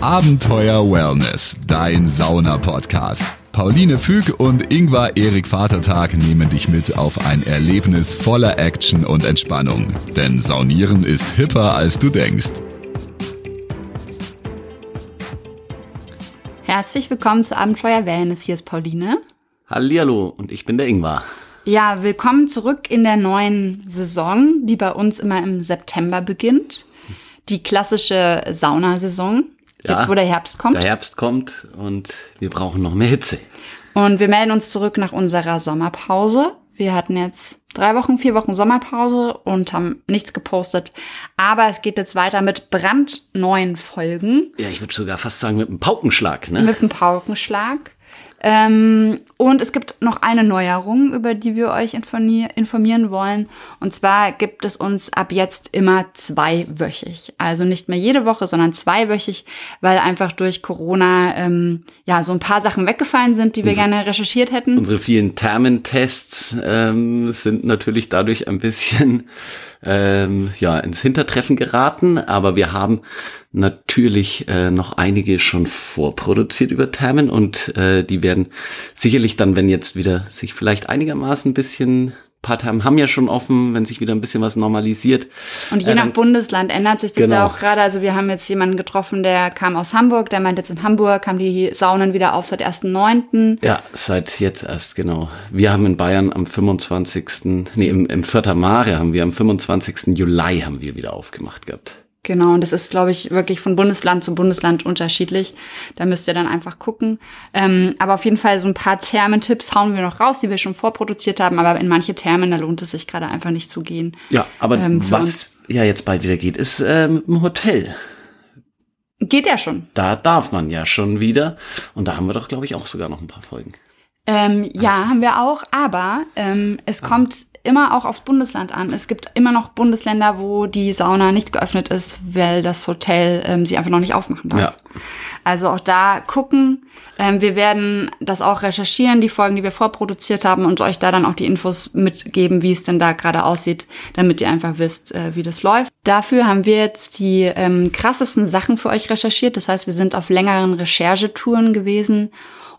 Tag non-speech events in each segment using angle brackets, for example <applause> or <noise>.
Abenteuer Wellness, dein Sauna-Podcast. Pauline Füg und Ingvar Erik Vatertag nehmen dich mit auf ein Erlebnis voller Action und Entspannung. Denn Saunieren ist hipper, als du denkst. Herzlich willkommen zu Abenteuer Wellness. Hier ist Pauline. Hallihallo und ich bin der Ingvar. Ja, willkommen zurück in der neuen Saison, die bei uns immer im September beginnt. Die klassische Saunasaison. Ja, Jetzt, wo der Herbst kommt. Der Herbst kommt und wir brauchen noch mehr Hitze. Und wir melden uns zurück nach unserer Sommerpause. Wir hatten jetzt drei Wochen, vier Wochen Sommerpause und haben nichts gepostet. Aber es geht jetzt weiter mit brandneuen Folgen. Ja, ich würde sogar fast sagen mit einem Paukenschlag, ne? Mit einem Paukenschlag. Ähm, und es gibt noch eine Neuerung, über die wir euch informieren wollen. Und zwar gibt es uns ab jetzt immer zweiwöchig. Also nicht mehr jede Woche, sondern zweiwöchig, weil einfach durch Corona ähm, ja so ein paar Sachen weggefallen sind, die wir unsere, gerne recherchiert hätten. Unsere vielen Termentests ähm, sind natürlich dadurch ein bisschen ähm, ja ins Hintertreffen geraten, aber wir haben natürlich äh, noch einige schon vorproduziert über Thermen und äh, die werden sicherlich dann, wenn jetzt wieder sich vielleicht einigermaßen ein bisschen paar Thermen haben ja schon offen, wenn sich wieder ein bisschen was normalisiert. Und je äh, nach Bundesland ändert sich das genau. ja auch gerade. Also wir haben jetzt jemanden getroffen, der kam aus Hamburg, der meint jetzt in Hamburg haben die Saunen wieder auf seit 1.9. Ja, seit jetzt erst, genau. Wir haben in Bayern am 25., nee, im, im Vierter Mare haben wir am 25. Juli haben wir wieder aufgemacht gehabt. Genau, und das ist, glaube ich, wirklich von Bundesland zu Bundesland unterschiedlich. Da müsst ihr dann einfach gucken. Ähm, aber auf jeden Fall so ein paar Thermentipps hauen wir noch raus, die wir schon vorproduziert haben. Aber in manche Thermen, da lohnt es sich gerade einfach nicht zu gehen. Ja, aber ähm, was uns. ja jetzt bald wieder geht, ist äh, mit dem Hotel. Geht ja schon. Da darf man ja schon wieder. Und da haben wir doch, glaube ich, auch sogar noch ein paar Folgen. Ähm, ja, also. haben wir auch, aber ähm, es ah. kommt immer auch aufs Bundesland an. Es gibt immer noch Bundesländer, wo die Sauna nicht geöffnet ist, weil das Hotel ähm, sie einfach noch nicht aufmachen darf. Ja. Also auch da gucken. Ähm, wir werden das auch recherchieren, die Folgen, die wir vorproduziert haben und euch da dann auch die Infos mitgeben, wie es denn da gerade aussieht, damit ihr einfach wisst, äh, wie das läuft. Dafür haben wir jetzt die ähm, krassesten Sachen für euch recherchiert. Das heißt, wir sind auf längeren Recherchetouren gewesen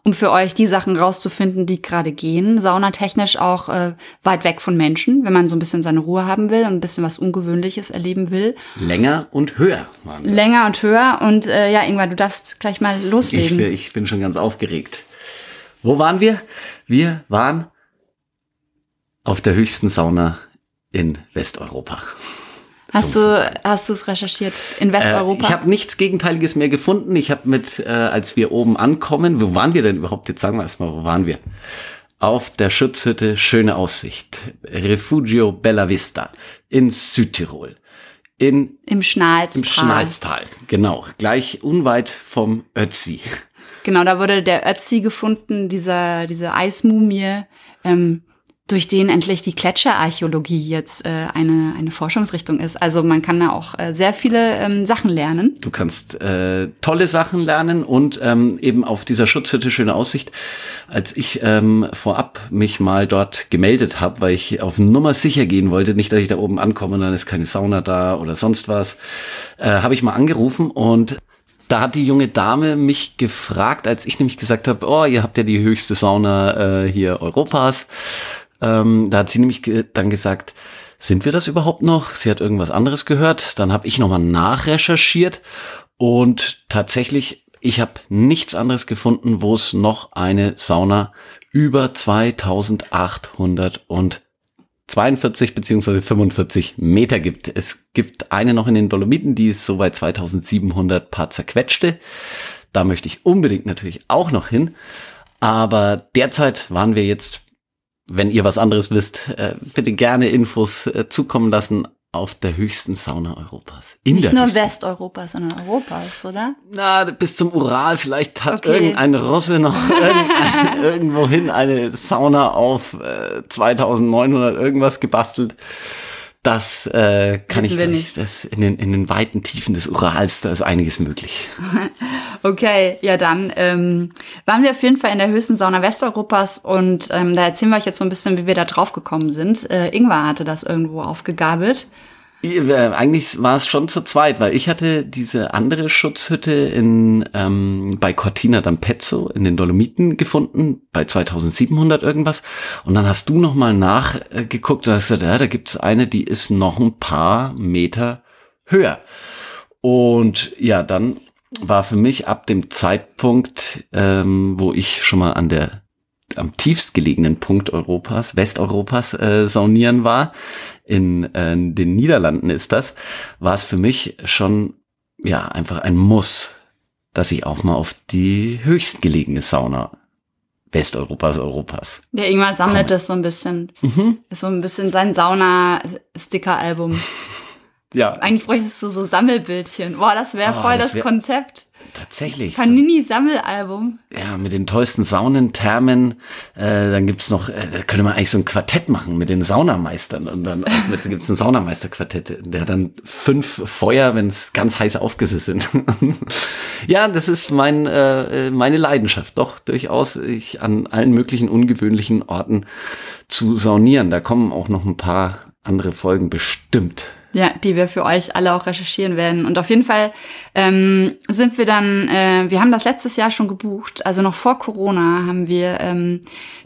um für euch die Sachen rauszufinden, die gerade gehen. Saunatechnisch auch äh, weit weg von Menschen, wenn man so ein bisschen seine Ruhe haben will und ein bisschen was Ungewöhnliches erleben will. Länger und höher waren wir. Länger und höher. Und äh, ja, Ingvar, du darfst gleich mal loslegen. Ich, ich bin schon ganz aufgeregt. Wo waren wir? Wir waren auf der höchsten Sauna in Westeuropa. Hast du hast du es recherchiert in Westeuropa? Äh, ich habe nichts Gegenteiliges mehr gefunden. Ich habe mit, äh, als wir oben ankommen, wo waren wir denn überhaupt? Jetzt sagen wir erstmal, wo waren wir? Auf der Schutzhütte Schöne Aussicht, Refugio Bella Vista in Südtirol. In, Im Schnalztal. Im Schnalztal, genau. Gleich unweit vom Ötzi. Genau, da wurde der Ötzi gefunden, dieser, diese Eismumie. Ähm, durch den endlich die Gletscherarchäologie jetzt äh, eine, eine Forschungsrichtung ist. Also man kann da auch äh, sehr viele ähm, Sachen lernen. Du kannst äh, tolle Sachen lernen und ähm, eben auf dieser Schutzhütte schöne Aussicht. Als ich ähm, vorab mich mal dort gemeldet habe, weil ich auf Nummer sicher gehen wollte, nicht, dass ich da oben ankomme und dann ist keine Sauna da oder sonst was, äh, habe ich mal angerufen und da hat die junge Dame mich gefragt, als ich nämlich gesagt habe, oh, ihr habt ja die höchste Sauna äh, hier Europas. Ähm, da hat sie nämlich ge dann gesagt, sind wir das überhaupt noch? Sie hat irgendwas anderes gehört. Dann habe ich nochmal nachrecherchiert und tatsächlich, ich habe nichts anderes gefunden, wo es noch eine Sauna über 2842 beziehungsweise 45 Meter gibt. Es gibt eine noch in den Dolomiten, die ist so bei 2700 paar zerquetschte. Da möchte ich unbedingt natürlich auch noch hin. Aber derzeit waren wir jetzt wenn ihr was anderes wisst, äh, bitte gerne Infos äh, zukommen lassen auf der höchsten Sauna Europas. In Nicht nur höchsten. Westeuropas, sondern Europas, oder? Na, bis zum Ural. Vielleicht hat okay. irgendein Russe noch <laughs> irgendwohin eine Sauna auf äh, 2900 irgendwas gebastelt. Das äh, kann Wissen ich nicht. Das in den, in den weiten Tiefen des Urals, da ist einiges möglich. <laughs> okay, ja dann ähm, waren wir auf jeden Fall in der höchsten Sauna Westeuropas und ähm, da erzählen wir euch jetzt so ein bisschen, wie wir da drauf gekommen sind. Äh, Ingvar hatte das irgendwo aufgegabelt. Eigentlich war es schon zu zweit, weil ich hatte diese andere Schutzhütte in ähm, bei Cortina d'Ampezzo in den Dolomiten gefunden, bei 2700 irgendwas. Und dann hast du noch mal nachgeguckt und hast gesagt, ja, da gibt's eine, die ist noch ein paar Meter höher. Und ja, dann war für mich ab dem Zeitpunkt, ähm, wo ich schon mal an der am tiefst gelegenen Punkt Europas, Westeuropas äh, saunieren war, in äh, den Niederlanden ist das, war es für mich schon ja einfach ein Muss, dass ich auch mal auf die höchst gelegene Sauna Westeuropas, Europas. Ja, irgendwann sammelt komme. das so ein bisschen. Mhm. Ist so ein bisschen sein Sauna-Sticker-Album. <laughs> ja. Eigentlich bräuchtest du so Sammelbildchen. Boah, das wäre oh, voll das, wär, Konzept. Tatsächlich. Panini-Sammelalbum. Ja, mit den tollsten Saunen, Thermen. Äh, dann gibt's noch, äh, da könnte man eigentlich so ein Quartett machen mit den Saunameistern. Und dann gibt's ein Saunameisterquartett, der hat dann fünf Feuer, wenn es ganz heiße Aufgüsse sind. <laughs> ja, das ist mein, äh, meine Leidenschaft. Doch, durchaus ich an allen möglichen ungewöhnlichen Orten zu saunieren. Da kommen auch noch ein paar andere Folgen bestimmt. Ja, die wir für euch alle auch recherchieren werden. Und auf jeden Fall ähm, sind wir dann, äh, wir haben das letztes Jahr schon gebucht, also noch vor Corona haben wir ähm,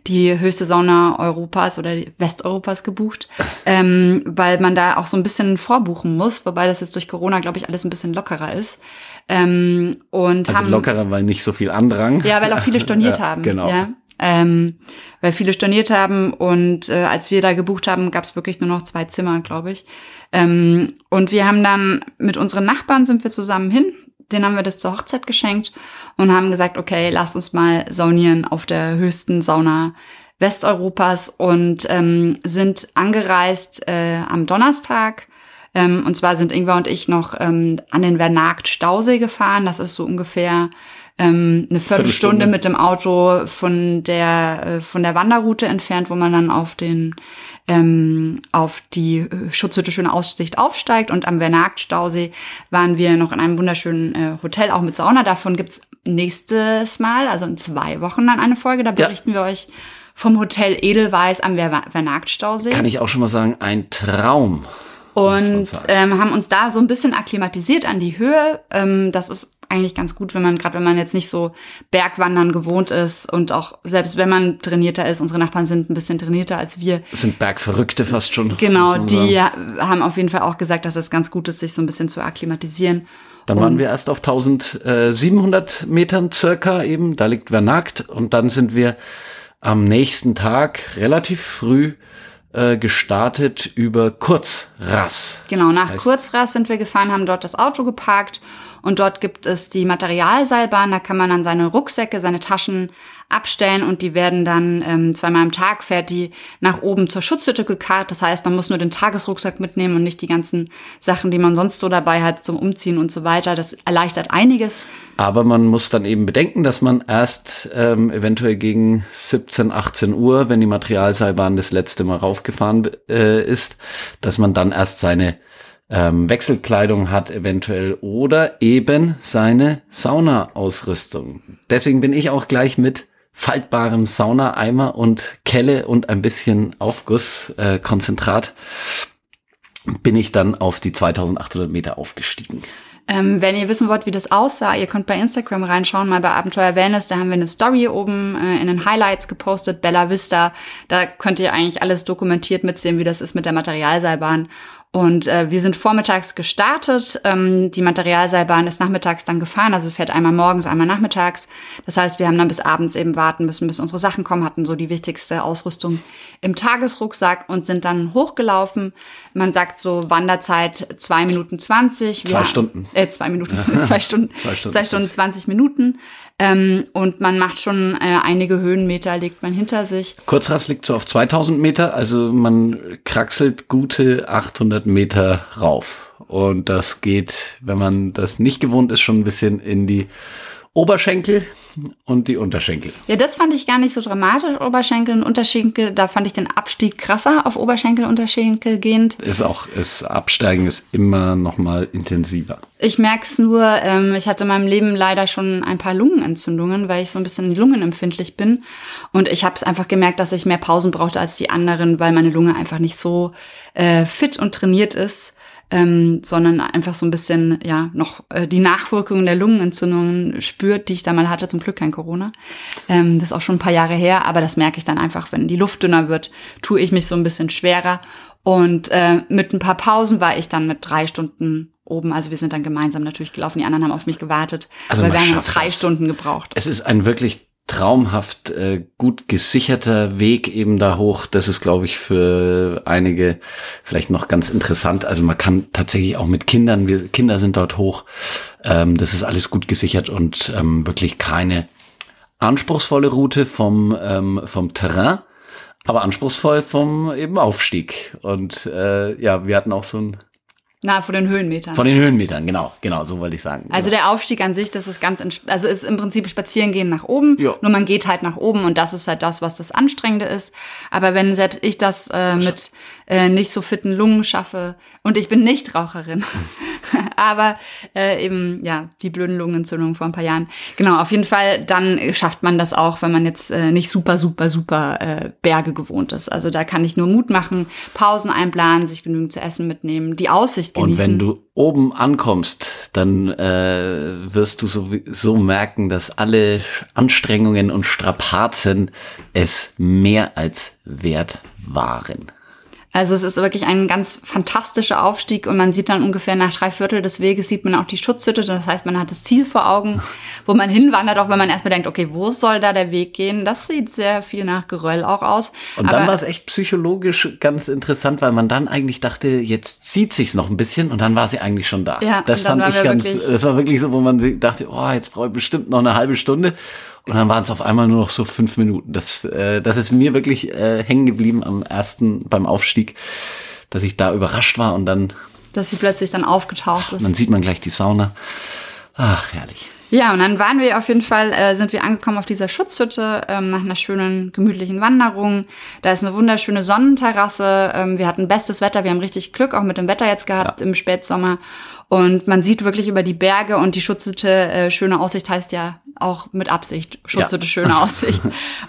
die höchste Sauna Europas oder Westeuropas gebucht, ähm, weil man da auch so ein bisschen vorbuchen muss, wobei das jetzt durch Corona, glaube ich, alles ein bisschen lockerer ist. Ähm, und also haben, lockerer, weil nicht so viel Andrang. Ja, weil auch viele storniert <laughs> ja, haben. Genau. Ja ähm, weil viele storniert haben und äh, als wir da gebucht haben, gab es wirklich nur noch zwei Zimmer, glaube ich. Ähm, und wir haben dann mit unseren Nachbarn sind wir zusammen hin, den haben wir das zur Hochzeit geschenkt und haben gesagt, okay, lass uns mal saunieren auf der höchsten Sauna Westeuropas und ähm, sind angereist äh, am Donnerstag. Ähm, und zwar sind Ingwer und ich noch ähm, an den Vernagt Stausee gefahren. Das ist so ungefähr ähm, eine Viertelstunde, Viertelstunde mit dem Auto von der äh, von der Wanderroute entfernt, wo man dann auf den ähm, auf die äh, Schutzhütte Schöne Aussicht aufsteigt. Und am Vernagt-Stausee waren wir noch in einem wernagtschönen äh, Hotel, auch mit Sauna. Davon gibt's nächstes Mal, also in zwei Wochen dann eine Folge. Da berichten ja. wir euch vom Hotel Edelweiß am Vernagt-Stausee. Kann ich auch schon mal sagen, ein Traum. Und ähm, haben uns da so ein bisschen akklimatisiert an die Höhe. Ähm, das ist eigentlich ganz gut, wenn man, gerade wenn man jetzt nicht so Bergwandern gewohnt ist und auch selbst wenn man trainierter ist, unsere Nachbarn sind ein bisschen trainierter als wir. Das sind Bergverrückte fast schon. Genau, die haben auf jeden Fall auch gesagt, dass es ganz gut ist, sich so ein bisschen zu akklimatisieren. Dann waren wir erst auf 1700 Metern circa eben, da liegt Vernagt und dann sind wir am nächsten Tag relativ früh äh, gestartet über Kurzrass. Genau, nach heißt, Kurzrass sind wir gefahren, haben dort das Auto geparkt und dort gibt es die Materialseilbahn, da kann man dann seine Rucksäcke, seine Taschen abstellen und die werden dann ähm, zweimal am Tag fährt die nach oben zur Schutzhütte gekarrt. Das heißt, man muss nur den Tagesrucksack mitnehmen und nicht die ganzen Sachen, die man sonst so dabei hat zum Umziehen und so weiter. Das erleichtert einiges. Aber man muss dann eben bedenken, dass man erst ähm, eventuell gegen 17, 18 Uhr, wenn die Materialseilbahn das letzte Mal raufgefahren äh, ist, dass man dann erst seine ähm, Wechselkleidung hat eventuell oder eben seine Saunaausrüstung. Deswegen bin ich auch gleich mit faltbarem Saunaeimer und Kelle und ein bisschen Aufgusskonzentrat äh, bin ich dann auf die 2800 Meter aufgestiegen. Ähm, wenn ihr wissen wollt, wie das aussah, ihr könnt bei Instagram reinschauen, mal bei Abenteuer Wellness, da haben wir eine Story oben äh, in den Highlights gepostet, Bella Vista. Da könnt ihr eigentlich alles dokumentiert mitsehen, wie das ist mit der Materialseilbahn. Und äh, wir sind vormittags gestartet. Ähm, die Materialseilbahn ist nachmittags dann gefahren, also fährt einmal morgens, einmal nachmittags. Das heißt, wir haben dann bis abends eben warten müssen, bis unsere Sachen kommen, hatten so die wichtigste Ausrüstung im Tagesrucksack und sind dann hochgelaufen. Man sagt so Wanderzeit zwei Minuten zwanzig. Zwei Stunden. Äh, zwei Minuten, <laughs> zwei Stunden. zwei Stunden, zwei Stunden zwanzig Minuten. Ähm, und man macht schon äh, einige Höhenmeter, legt man hinter sich. Kurzrast liegt so auf 2000 Meter, also man kraxelt gute 800 Meter rauf. Und das geht, wenn man das nicht gewohnt ist, schon ein bisschen in die Oberschenkel und die Unterschenkel. Ja, das fand ich gar nicht so dramatisch, Oberschenkel und Unterschenkel. Da fand ich den Abstieg krasser auf Oberschenkel, Unterschenkel gehend. Ist auch, ist Absteigen ist immer noch mal intensiver. Ich merk's nur, ähm, ich hatte in meinem Leben leider schon ein paar Lungenentzündungen, weil ich so ein bisschen lungenempfindlich bin. Und ich habe es einfach gemerkt, dass ich mehr Pausen brauchte als die anderen, weil meine Lunge einfach nicht so äh, fit und trainiert ist. Ähm, sondern einfach so ein bisschen, ja, noch äh, die Nachwirkungen der Lungenentzündung spürt, die ich da mal hatte, zum Glück kein Corona. Ähm, das ist auch schon ein paar Jahre her, aber das merke ich dann einfach, wenn die Luft dünner wird, tue ich mich so ein bisschen schwerer. Und äh, mit ein paar Pausen war ich dann mit drei Stunden oben. Also wir sind dann gemeinsam natürlich gelaufen. Die anderen haben auf mich gewartet. Also aber wir haben drei das. Stunden gebraucht. Es ist ein wirklich traumhaft äh, gut gesicherter Weg eben da hoch. Das ist, glaube ich, für einige vielleicht noch ganz interessant. Also man kann tatsächlich auch mit Kindern, wir Kinder sind dort hoch. Ähm, das ist alles gut gesichert und ähm, wirklich keine anspruchsvolle Route vom ähm, vom Terrain, aber anspruchsvoll vom eben Aufstieg. Und äh, ja, wir hatten auch so ein Na, vor den Höhenmetern. von den Höhenmetern, genau, genau, so wollte ich sagen. Also genau. der Aufstieg an sich, das ist ganz, also ist im Prinzip spazieren gehen nach oben. Ja. Nur man geht halt nach oben und das ist halt das, was das Anstrengende ist. Aber wenn selbst ich das äh, mit äh, nicht so fitten Lungen schaffe und ich bin nicht Raucherin, <laughs> aber äh, eben ja die blöden Lungenentzündungen vor ein paar Jahren. Genau, auf jeden Fall. Dann schafft man das auch, wenn man jetzt äh, nicht super, super, super äh, Berge gewohnt ist. Also da kann ich nur Mut machen, Pausen einplanen, sich genügend zu essen mitnehmen, die Aussicht genießen. Und wenn du oben ankommst, dann äh, wirst du so, so merken, dass alle Anstrengungen und Strapazen es mehr als wert waren. Also es ist wirklich ein ganz fantastischer Aufstieg und man sieht dann ungefähr nach drei Viertel des Weges sieht man auch die Schutzhütte. Das heißt, man hat das Ziel vor Augen, wo man hinwandert, auch wenn man erstmal denkt, okay, wo soll da der Weg gehen? Das sieht sehr viel nach Geröll auch aus. Und dann war es echt psychologisch ganz interessant, weil man dann eigentlich dachte, jetzt zieht sich's noch ein bisschen und dann war sie eigentlich schon da. Ja, das fand ich ganz, das war wirklich so, wo man dachte, oh, jetzt brauche ich bestimmt noch eine halbe Stunde. Und dann waren es auf einmal nur noch so fünf Minuten. Das, äh, das ist mir wirklich äh, hängen geblieben am ersten, beim Aufstieg, dass ich da überrascht war und dann, dass sie plötzlich dann aufgetaucht ist. dann sieht man gleich die Sauna. Ach, herrlich. Ja, und dann waren wir auf jeden Fall, äh, sind wir angekommen auf dieser Schutzhütte ähm, nach einer schönen, gemütlichen Wanderung. Da ist eine wunderschöne Sonnenterrasse. Ähm, wir hatten bestes Wetter. Wir haben richtig Glück auch mit dem Wetter jetzt gehabt im Spätsommer. Und man sieht wirklich über die Berge und die Schutzhütte, äh, schöne Aussicht heißt ja auch mit Absicht. Schutzhütte, Ja. schöne <laughs> Aussicht.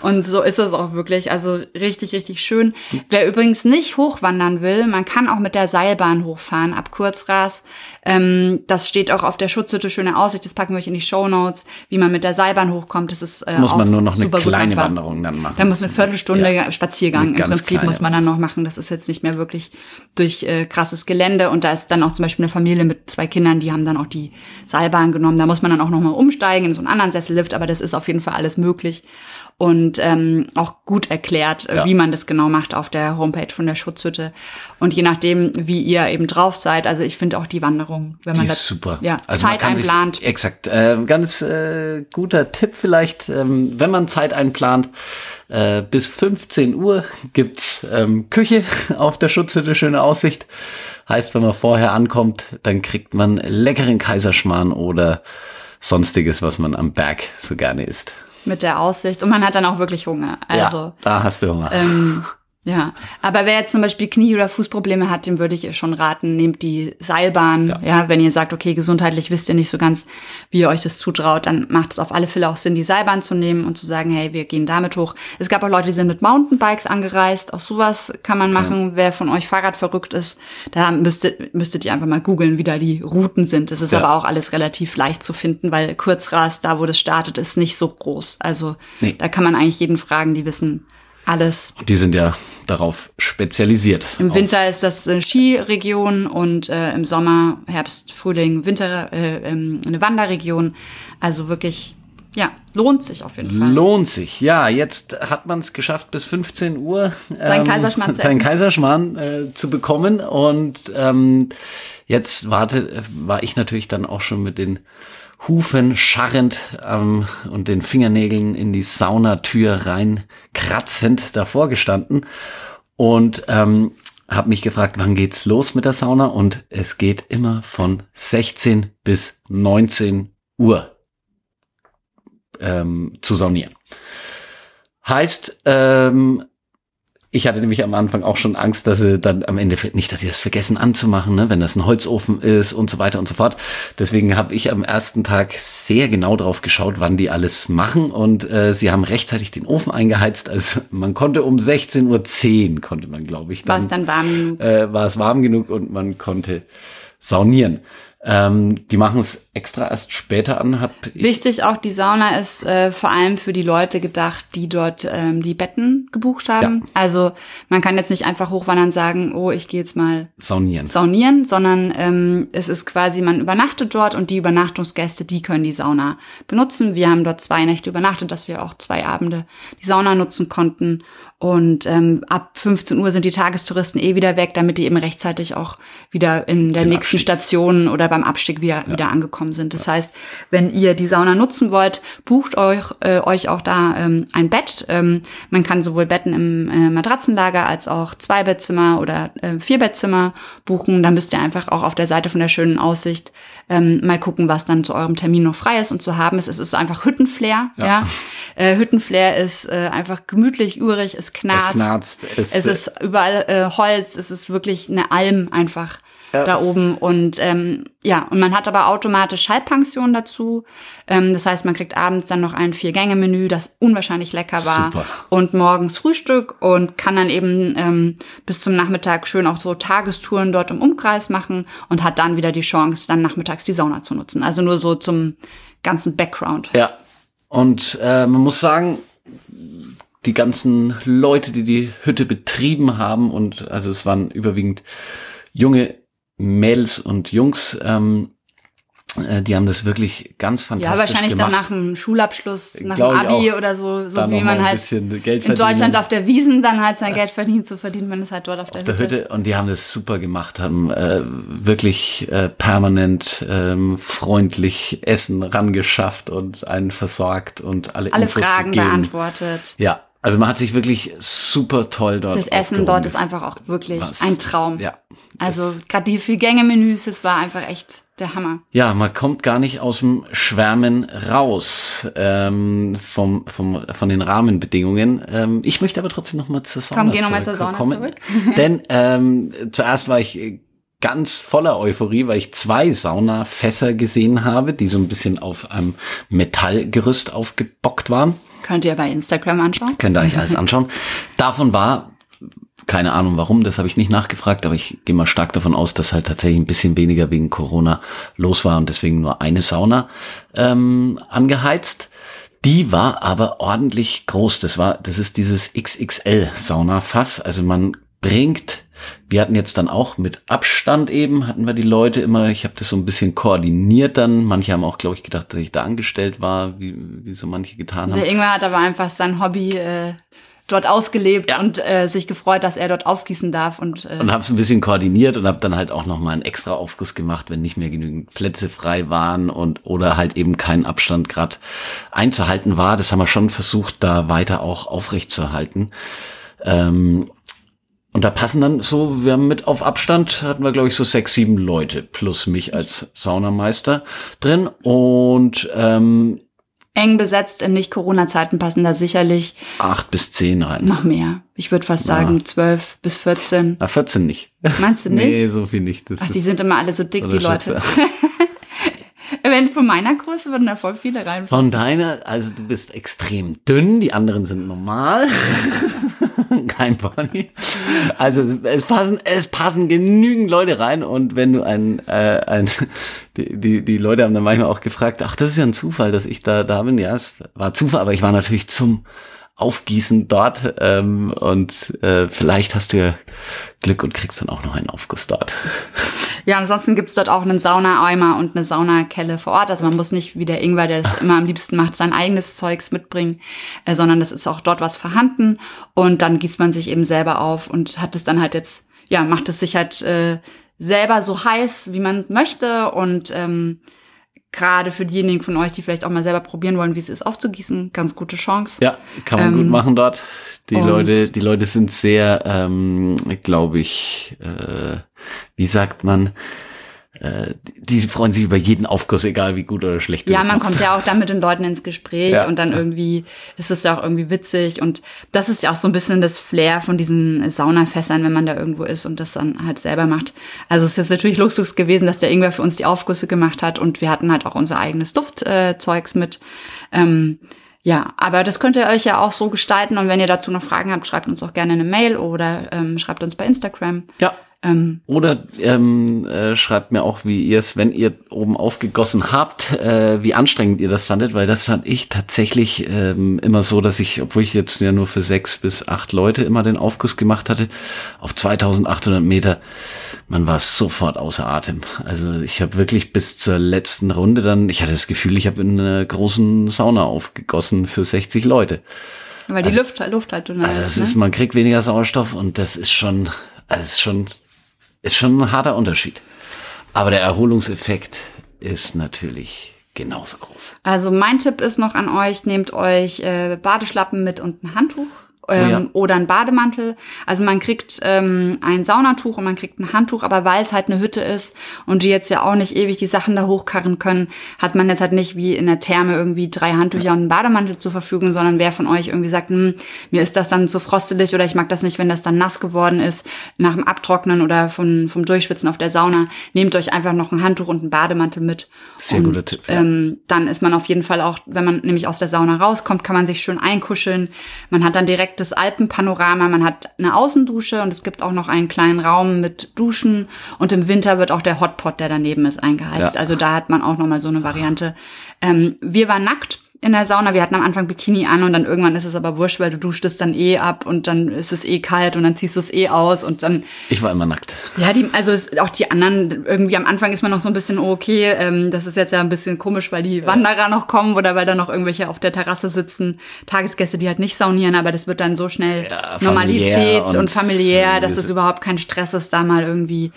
Und so ist es auch wirklich. Also richtig, richtig schön. Wer übrigens nicht hochwandern will, man kann auch mit der Seilbahn hochfahren ab Kurzras. Ähm, das steht auch auf der Schutzhütte, schöne Aussicht. Das packen wir euch in die Show Notes, wie man mit der Seilbahn hochkommt. Das ist äh, Muss man nur noch eine kleine. Wanderung dann machen. Da muss eine Viertelstunde Ja. Spaziergang Eine im Prinzip kleine. muss man dann noch machen. Das ist jetzt nicht mehr wirklich durch äh, krasses Gelände. Und da ist dann auch zum Beispiel eine Familie mit zwei Kindern, die haben dann auch die Seilbahn genommen. Da muss man dann auch nochmal umsteigen in so einen anderen Sessellift, aber das ist auf jeden Fall alles möglich. Und ähm, auch gut erklärt, äh, Ja. wie man das genau macht auf der Homepage von der Schutzhütte. Und je nachdem, wie ihr eben drauf seid, also ich finde auch die Wanderung, wenn man Die da ist super. ja, also Zeit kann sich- einplant. Exakt. Äh, ganz äh, guter Tipp vielleicht, ähm, wenn man Zeit einplant. Äh, bis 15 Uhr gibt's ähm, Küche <laughs> auf der Schutzhütte, schöne Aussicht. Heißt, wenn man vorher ankommt, dann kriegt man leckeren Kaiserschmarrn oder sonstiges, was man am Berg so gerne isst. mit der Aussicht. Und man hat dann auch wirklich Hunger. Also ja, da hast du Hunger. Ähm, <laughs> ja, aber wer jetzt zum Beispiel Knie- oder Fußprobleme hat, dem würde ich schon raten, nehmt die Seilbahn. Ja. Ja. wenn ihr sagt, okay, gesundheitlich wisst ihr nicht so ganz, wie ihr euch das zutraut, dann macht es auf alle Fälle auch Sinn, die Seilbahn zu nehmen und zu sagen, hey, wir gehen damit hoch. Es gab auch Leute, die sind mit Mountainbikes angereist. Auch sowas kann man machen. Wer von euch Fahrrad verrückt ist, da müsstet, müsstet ihr einfach mal googeln, wie da die Routen sind. Es ist Ja. aber auch alles relativ leicht zu finden, weil Kurzras, da wo das startet, ist nicht so groß. Also Nee. da kann man eigentlich jeden fragen, die wissen alles. Und die sind ja darauf spezialisiert. Im Winter ist das eine Skiregion und äh, im Sommer, Herbst, Frühling, Winter äh, ähm, eine Wanderregion. Also wirklich, ja, lohnt sich auf jeden Fall. Lohnt sich. Ja, jetzt hat man es geschafft, bis 15 Uhr Seinen Kaiserschmarrn zu <laughs> seinen. Kaiserschmarrn äh, zu bekommen. Und ähm, jetzt warte, war ich natürlich dann auch schon mit den Hufen scharrend ähm, und den Fingernägeln in die Saunatür rein kratzend davor gestanden und ähm, habe mich gefragt, wann geht's los mit der Sauna? Und es geht immer von 16 bis 19 Uhr ähm, zu saunieren. Heißt, ähm, ich hatte nämlich am Anfang auch schon Angst, dass sie dann am Ende nicht, dass sie das vergessen anzumachen, ne, wenn das ein Holzofen ist und so weiter und so fort. Deswegen habe ich am ersten Tag sehr genau drauf geschaut, wann die alles machen und äh, sie haben rechtzeitig den Ofen eingeheizt. Also <laughs> man konnte um 16.10 Uhr konnte man, glaube ich, dann, war es dann warm genug. Äh, war es warm genug und man konnte saunieren. Ähm, die machen es extra erst später an. Hab Wichtig auch, die Sauna ist äh, vor allem für die Leute gedacht, die dort ähm, die Betten gebucht haben. Ja. Also man kann jetzt nicht einfach hochwandern und sagen, oh, ich gehe jetzt mal saunieren, saunieren sondern ähm, es ist quasi, man übernachtet dort und die Übernachtungsgäste, die können die Sauna benutzen. Wir haben dort zwei Nächte übernachtet, dass wir auch zwei Abende die Sauna nutzen konnten. Und ähm, ab 15 Uhr sind die Tagestouristen eh wieder weg, damit die eben rechtzeitig auch wieder in der Den nächsten Abstieg. Station oder beim Abstieg wieder, ja. wieder angekommen sind. Das ja. heißt, wenn ihr die Sauna nutzen wollt, bucht euch, äh, euch auch da ähm, ein Bett. Ähm, man kann sowohl Betten im äh, Matratzenlager als auch Zwei-Bettzimmer oder äh, Vier-Bettzimmer buchen. Dann müsst ihr einfach auch auf der Seite von der schönen Aussicht ähm, mal gucken, was dann zu eurem Termin noch frei ist und zu haben ist. Es ist einfach Hüttenflair. Ja. ja. Äh, Hüttenflair ist äh, einfach gemütlich, urig, es knarzt. Es, knarzt, es, es ist überall äh, Holz, es ist wirklich eine Alm einfach ja. da oben. Und ähm, ja, und man hat aber automatisch Schallpension dazu. Ähm, das heißt, man kriegt abends dann noch ein Vier-Gänge-Menü, das unwahrscheinlich lecker war. Super. Und morgens Frühstück und kann dann eben ähm, bis zum Nachmittag schön auch so Tagestouren dort im Umkreis machen und hat dann wieder die Chance, dann nachmittags die Sauna zu nutzen. Also nur so zum ganzen Background. Ja. Und äh, man muss sagen, die ganzen Leute, die die Hütte betrieben haben und also es waren überwiegend junge Mädels und Jungs, ähm, äh, die haben das wirklich ganz fantastisch gemacht. Ja, wahrscheinlich gemacht. dann nach dem Schulabschluss, nach dem Abi oder so, so wie man halt in Deutschland auf der Wiesen dann halt sein Geld verdient, so verdient man es halt dort auf der, auf Hütte. der Hütte. Und die haben das super gemacht, haben äh, wirklich äh, permanent ähm, freundlich Essen rangeschafft und einen versorgt und alle Alle Infos Fragen gegeben. beantwortet. Ja, also man hat sich wirklich super toll dort. Das Essen dort ist einfach auch wirklich Was? ein Traum. Ja. Also gerade die Vier-Gänge-Menüs, das war einfach echt der Hammer. Ja, man kommt gar nicht aus dem Schwärmen raus ähm, vom, vom, von den Rahmenbedingungen. Ähm, ich möchte aber trotzdem noch mal zur Sauna Komm, geh noch mal zur Sauna kommen. zurück. <laughs> <laughs> Denn ähm, zuerst war ich ganz voller Euphorie, weil ich zwei Saunafässer gesehen habe, die so ein bisschen auf einem Metallgerüst aufgebockt waren. Könnt ihr bei Instagram anschauen. Könnt ihr euch alles anschauen. Davon war, keine Ahnung warum, das habe ich nicht nachgefragt, aber ich gehe mal stark davon aus, dass halt tatsächlich ein bisschen weniger wegen Corona los war und deswegen nur eine Sauna ähm, angeheizt. Die war aber ordentlich groß. Das war, das ist dieses XXL Saunafass. Also man bringt wir hatten jetzt dann auch mit Abstand eben, hatten wir die Leute immer, ich habe das so ein bisschen koordiniert dann. Manche haben auch, glaube ich, gedacht, dass ich da angestellt war, wie, wie so manche getan haben. Der Ingwer hat aber einfach sein Hobby äh, dort ausgelebt ja. und äh, sich gefreut, dass er dort aufgießen darf. Und, äh und habe es ein bisschen koordiniert und habe dann halt auch nochmal einen extra Aufguss gemacht, wenn nicht mehr genügend Plätze frei waren und oder halt eben kein Abstand gerade einzuhalten war. Das haben wir schon versucht, da weiter auch aufrecht zu halten. Ähm, und da passen dann so, wir haben mit auf Abstand, hatten wir glaube ich so sechs, sieben Leute plus mich als Saunameister drin. Und ähm, eng besetzt in Nicht-Corona-Zeiten passen da sicherlich acht bis zehn rein. Noch mehr. Ich würde fast sagen zwölf bis vierzehn. Na, 14 nicht. Meinst du <laughs> nicht? nee, so viel nicht. Das Ach, die sind immer alle so dick, so die Leute. <laughs> Wenn von meiner Größe würden da voll viele rein. Von deiner, also du bist extrem dünn, die anderen sind normal. <laughs> <laughs> Kein Pony. Also es, es, passen, es passen genügend Leute rein und wenn du ein, äh, ein <laughs> die, die, die Leute haben dann manchmal auch gefragt, ach, das ist ja ein Zufall, dass ich da da bin. Ja, es war Zufall, aber ich war natürlich zum Aufgießen dort ähm, und äh, vielleicht hast du ja Glück und kriegst dann auch noch einen Aufguss dort. Ja, ansonsten gibt's dort auch einen Saunaeimer und eine Saunakelle vor Ort. Also man muss nicht wie der Ingwer, der das <laughs> immer am liebsten macht, sein eigenes Zeugs mitbringen, äh, sondern es ist auch dort was vorhanden und dann gießt man sich eben selber auf und hat es dann halt jetzt, ja, macht es sich halt äh, selber so heiß, wie man möchte und ähm, gerade für diejenigen von euch, die vielleicht auch mal selber probieren wollen, wie es ist aufzugießen, ganz gute Chance. Ja, kann man ähm, gut machen dort. Die Leute, die Leute sind sehr, ähm, glaube ich, äh, wie sagt man, äh, die freuen sich über jeden Aufguss, egal wie gut oder schlecht Ja, man machst. kommt ja auch dann mit den Leuten ins Gespräch ja. und dann irgendwie ist es ja auch irgendwie witzig und das ist ja auch so ein bisschen das Flair von diesen Saunafässern, wenn man da irgendwo ist und das dann halt selber macht. Also es ist jetzt natürlich Luxus gewesen, dass der irgendwer für uns die Aufgüsse gemacht hat und wir hatten halt auch unser eigenes Duftzeugs äh, mit. Ähm, ja, aber das könnt ihr euch ja auch so gestalten und wenn ihr dazu noch Fragen habt, schreibt uns auch gerne eine Mail oder ähm, schreibt uns bei Instagram. Ja. Ähm, Oder ähm, äh, schreibt mir auch, wie ihr es, wenn ihr oben aufgegossen habt, äh, wie anstrengend ihr das fandet, weil das fand ich tatsächlich ähm, immer so, dass ich, obwohl ich jetzt ja nur für sechs bis acht Leute immer den Aufguss gemacht hatte, auf 2800 Meter, man war sofort außer Atem. Also ich habe wirklich bis zur letzten Runde dann, ich hatte das Gefühl, ich habe in einer großen Sauna aufgegossen für 60 Leute. Weil die also, Luft, Luft halt dünner also ist. Das ne? ist, man kriegt weniger Sauerstoff und das ist schon, also ist schon ist schon ein harter Unterschied. Aber der Erholungseffekt ist natürlich genauso groß. Also mein Tipp ist noch an euch, nehmt euch äh, Badeschlappen mit und ein Handtuch ähm, oh ja. oder ein Bademantel. Also man kriegt ähm, ein Saunatuch und man kriegt ein Handtuch, aber weil es halt eine Hütte ist und die jetzt ja auch nicht ewig die Sachen da hochkarren können, hat man jetzt halt nicht wie in der Therme irgendwie drei Handtücher ja. und einen Bademantel zur Verfügung, sondern wer von euch irgendwie sagt, hm, mir ist das dann zu frostelig oder ich mag das nicht, wenn das dann nass geworden ist nach dem Abtrocknen oder von, vom Durchschwitzen auf der Sauna, nehmt euch einfach noch ein Handtuch und einen Bademantel mit. Sehr und, guter Tipp. Ja. Ähm, dann ist man auf jeden Fall auch, wenn man nämlich aus der Sauna rauskommt, kann man sich schön einkuscheln. Man hat dann direkt perfektes Alpenpanorama. Man hat eine Außendusche und es gibt auch noch einen kleinen Raum mit Duschen. Und im Winter wird auch der Hotpot, der daneben ist, eingeheizt. Ja. Also da hat man auch noch mal so eine Variante. Ähm, wir waren nackt in der Sauna. Wir hatten am Anfang Bikini an und dann irgendwann ist es aber wurscht, weil du duschst es dann eh ab und dann ist es eh kalt und dann ziehst du es eh aus und dann. Ich war immer nackt. Ja, die, also auch die anderen, irgendwie am Anfang ist man noch so ein bisschen, oh, okay, ähm, das ist jetzt ja ein bisschen komisch, weil die ja. Wanderer noch kommen oder weil da noch irgendwelche auf der Terrasse sitzen, Tagesgäste, die halt nicht saunieren, aber das wird dann so schnell ja, Normalität und, und familiär, dass es überhaupt kein Stress ist, da mal irgendwie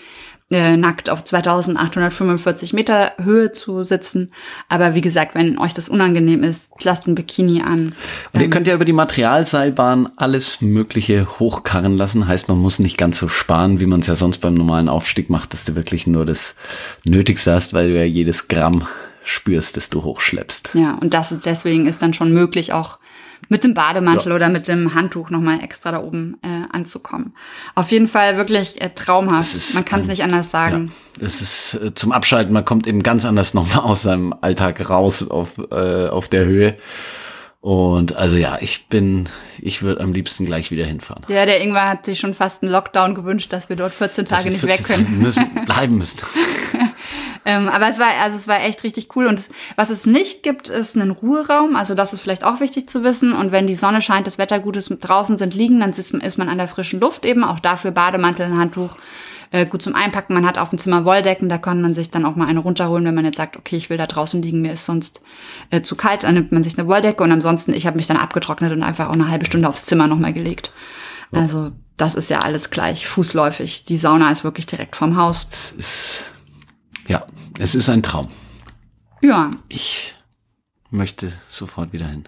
äh, nackt auf 2845 Meter Höhe zu sitzen. Aber wie gesagt, wenn euch das unangenehm ist, lasst ein Bikini an. Und ihr ähm, könnt ja über die Materialseilbahn alles Mögliche hochkarren lassen. Heißt, man muss nicht ganz so sparen, wie man es ja sonst beim normalen Aufstieg macht, dass du wirklich nur das Nötigste hast, weil du ja jedes Gramm spürst, das du hochschleppst. Ja, und das deswegen ist dann schon möglich, auch mit dem Bademantel ja. oder mit dem Handtuch nochmal extra da oben äh, anzukommen. Auf jeden Fall wirklich äh, traumhaft. Man kann es nicht anders sagen. Ja, es ist äh, zum Abschalten, man kommt eben ganz anders <laughs> nochmal aus seinem Alltag raus auf, äh, auf der Höhe. Und also ja, ich bin, ich würde am liebsten gleich wieder hinfahren. Ja, der Ingwer hat sich schon fast einen Lockdown gewünscht, dass wir dort 14 Tage nicht 14 weg können. Müssen, <laughs> bleiben müssen. <laughs> ähm, aber es war, also es war echt richtig cool. Und es, was es nicht gibt, ist einen Ruheraum. Also das ist vielleicht auch wichtig zu wissen. Und wenn die Sonne scheint, das Wetter gut ist, draußen sind liegen, dann ist, ist man an der frischen Luft eben. Auch dafür Bademantel, ein Handtuch äh, gut zum Einpacken. Man hat auf dem Zimmer Wolldecken, da kann man sich dann auch mal eine runterholen, wenn man jetzt sagt, okay, ich will da draußen liegen, mir ist sonst äh, zu kalt, dann nimmt man sich eine Wolldecke und ansonsten, ich habe mich dann abgetrocknet und einfach auch eine halbe Stunde aufs Zimmer nochmal gelegt. Also das ist ja alles gleich, fußläufig. Die Sauna ist wirklich direkt vorm Haus. Ja, es ist ein Traum. Ja. Ich möchte sofort wieder hin.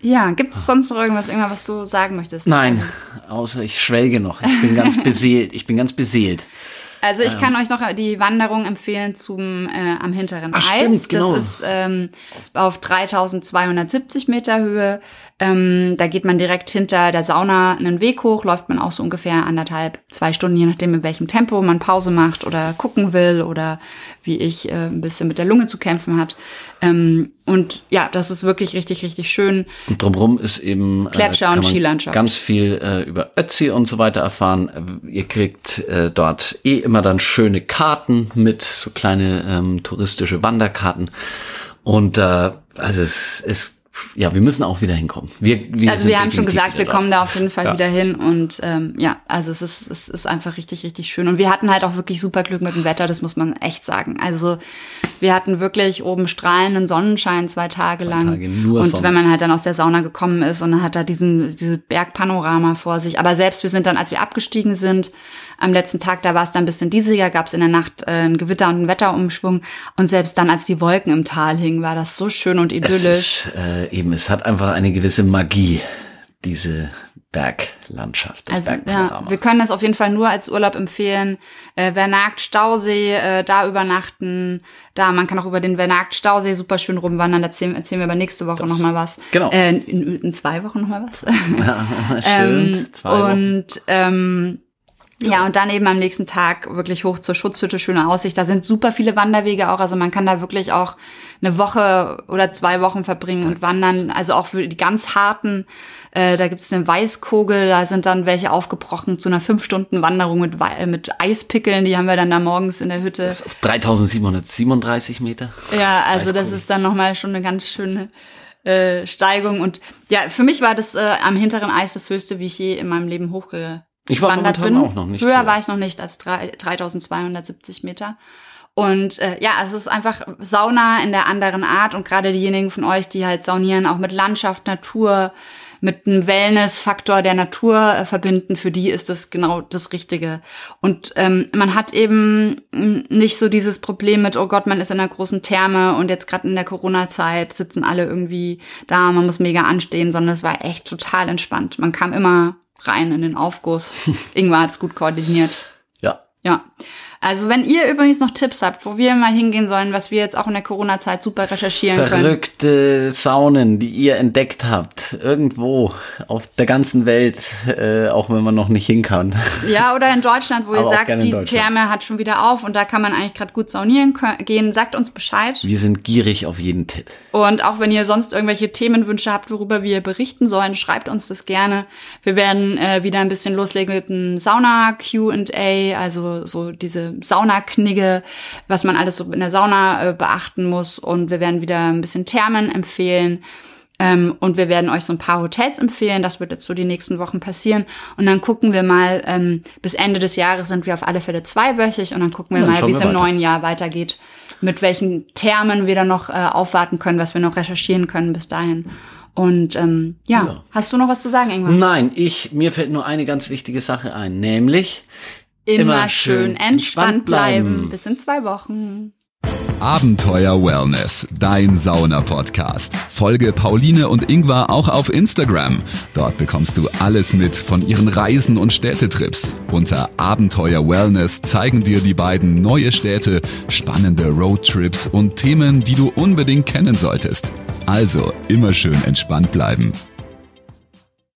Ja, gibt es sonst noch irgendwas, irgendwas, was du sagen möchtest? Nein, außer ich schwelge noch. Ich bin ganz <laughs> beseelt. Ich bin ganz beseelt. Also ich ähm. kann euch noch die Wanderung empfehlen zum äh, am hinteren Ach, Eis. Stimmt, genau. Das ist ähm, auf 3270 Meter Höhe. Ähm, da geht man direkt hinter der Sauna einen Weg hoch, läuft man auch so ungefähr anderthalb, zwei Stunden, je nachdem in welchem Tempo man Pause macht oder gucken will oder wie ich äh, ein bisschen mit der Lunge zu kämpfen hat. Ähm, und ja, das ist wirklich richtig, richtig schön. Und drumherum ist eben äh, Gletscher und Skilandschaft. Ganz viel äh, über Ötzi und so weiter erfahren. Ihr kriegt äh, dort eh immer dann schöne Karten mit, so kleine ähm, touristische Wanderkarten. Und äh, also es, es ja, wir müssen auch wieder hinkommen. Wir, wir also wir haben schon gesagt, wir dort. kommen da auf jeden Fall ja. wieder hin und ähm, ja, also es ist, es ist einfach richtig, richtig schön. Und wir hatten halt auch wirklich super Glück mit dem Wetter, das muss man echt sagen. Also wir hatten wirklich oben strahlenden Sonnenschein zwei Tage zwei lang. Tage nur und Sonne. wenn man halt dann aus der Sauna gekommen ist und dann hat da diesen, diese Bergpanorama vor sich. Aber selbst wir sind dann, als wir abgestiegen sind, am letzten Tag, da war es dann ein bisschen diesiger, gab es in der Nacht äh, ein Gewitter und einen Wetterumschwung. Und selbst dann, als die Wolken im Tal hingen, war das so schön und idyllisch. Es ist, äh, eben, es hat einfach eine gewisse Magie diese Berglandschaft. also ja, wir können das auf jeden Fall nur als Urlaub empfehlen. Äh, Vernagt Stausee, äh, da übernachten. Da, man kann auch über den Vernagt Stausee super schön rumwandern. Da erzählen, erzählen wir aber nächste Woche das, noch mal was. Genau. Äh, in, in, zwei Wochen noch mal was. <laughs> Ja, <laughs> stimmt. ähm, zwei Wochen. Und ähm, ja, und dann eben am nächsten Tag wirklich hoch zur Schutzhütte, schöne Aussicht. Da sind super viele Wanderwege auch. Also man kann da wirklich auch eine Woche oder zwei Wochen verbringen und wandern. Also auch für die ganz harten, äh, da gibt es eine Weißkogel, da sind dann welche aufgebrochen zu einer fünf Stunden Wanderung mit, mit Eispickeln. Die haben wir dann da morgens in der Hütte. Das ist auf 3737 Meter. Ja, also das ist dann nochmal schon eine ganz schöne äh, Steigung. Und ja, für mich war das äh, am hinteren Eis das höchste, wie ich je in meinem Leben hochge ich war momentan bin. auch noch nicht. Höher war ich noch nicht als 3, 3270 Meter. Und äh, ja, es ist einfach Sauna in der anderen Art und gerade diejenigen von euch, die halt saunieren, auch mit Landschaft, Natur, mit einem Wellness-Faktor der Natur äh, verbinden, für die ist das genau das Richtige. Und ähm, man hat eben nicht so dieses Problem mit, oh Gott, man ist in einer großen Therme und jetzt gerade in der Corona-Zeit sitzen alle irgendwie da, man muss mega anstehen, sondern es war echt total entspannt. Man kam immer rein in den Aufguss. Ingwer hat's gut koordiniert. Ja. Ja. Also wenn ihr übrigens noch Tipps habt, wo wir mal hingehen sollen, was wir jetzt auch in der Corona-Zeit super recherchieren Verrückte können. Verrückte Saunen, die ihr entdeckt habt, irgendwo auf der ganzen Welt, äh, auch wenn man noch nicht hin kann. Ja, oder in Deutschland, wo ihr sagt, die Therme hat schon wieder auf und da kann man eigentlich gerade gut saunieren gehen, sagt uns Bescheid. Wir sind gierig auf jeden Tipp. Und auch wenn ihr sonst irgendwelche Themenwünsche habt, worüber wir berichten sollen, schreibt uns das gerne. Wir werden äh, wieder ein bisschen loslegen mit einem Sauna Q&A, also so diese Saunaknigge, was man alles so in der Sauna äh, beachten muss. Und wir werden wieder ein bisschen Thermen empfehlen. Ähm, und wir werden euch so ein paar Hotels empfehlen. Das wird jetzt so die nächsten Wochen passieren. Und dann gucken wir mal, ähm, bis Ende des Jahres sind wir auf alle Fälle zweiwöchig. Und dann gucken wir mal, wie es im neuen Jahr weitergeht. Mit welchen Thermen wir dann noch äh, aufwarten können, was wir noch recherchieren können bis dahin. Und ähm, ja. ja. hast du noch was zu sagen, irgendwann? Nein, ich mir fällt nur eine ganz wichtige Sache ein, nämlich immer schön entspannt bleiben. Bis in zwei Wochen. Abenteuer Wellness, dein Sauna-Podcast. Folge Pauline und Ingvar auch auf Instagram. Dort bekommst du alles mit von ihren Reisen und Städtetrips. Unter Abenteuer Wellness zeigen dir die beiden neue Städte, spannende Roadtrips und Themen, die du unbedingt kennen solltest. Also immer schön entspannt bleiben.